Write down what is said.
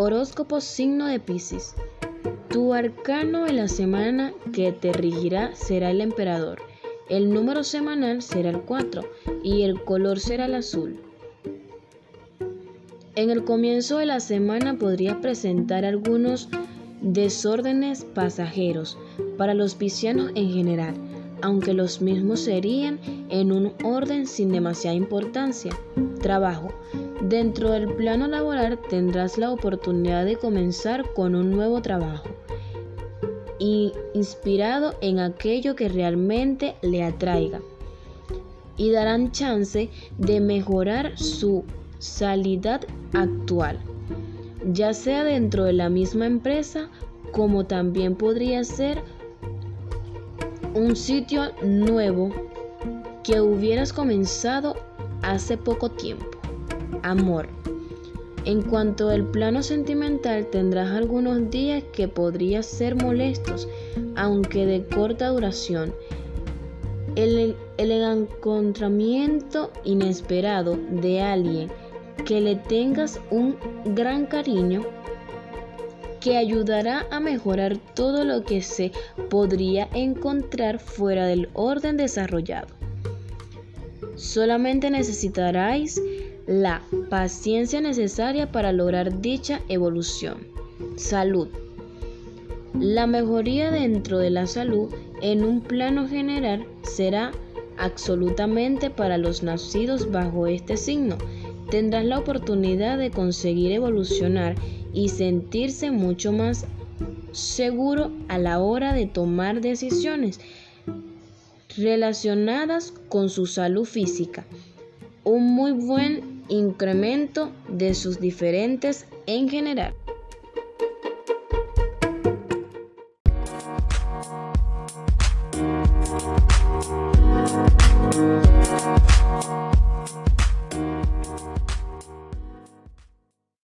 Horóscopo signo de Pisces. Tu arcano en la semana que te regirá será el emperador. El número semanal será el 4 y el color será el azul. En el comienzo de la semana podrías presentar algunos desórdenes pasajeros para los piscianos en general, aunque los mismos serían en un orden sin demasiada importancia. Trabajo. Dentro del plano laboral tendrás la oportunidad de comenzar con un nuevo trabajo inspirado en aquello que realmente le atraiga y darán chance de mejorar su salidad actual, ya sea dentro de la misma empresa como también podría ser un sitio nuevo que hubieras comenzado hace poco tiempo. Amor. En cuanto al plano sentimental, tendrás algunos días que podrían ser molestos, aunque de corta duración. El, el encontramiento inesperado de alguien que le tengas un gran cariño que ayudará a mejorar todo lo que se podría encontrar fuera del orden desarrollado. Solamente necesitaréis la paciencia necesaria para lograr dicha evolución. Salud. La mejoría dentro de la salud en un plano general será absolutamente para los nacidos bajo este signo. Tendrás la oportunidad de conseguir evolucionar y sentirse mucho más seguro a la hora de tomar decisiones relacionadas con su salud física. Un muy buen incremento de sus diferentes en general.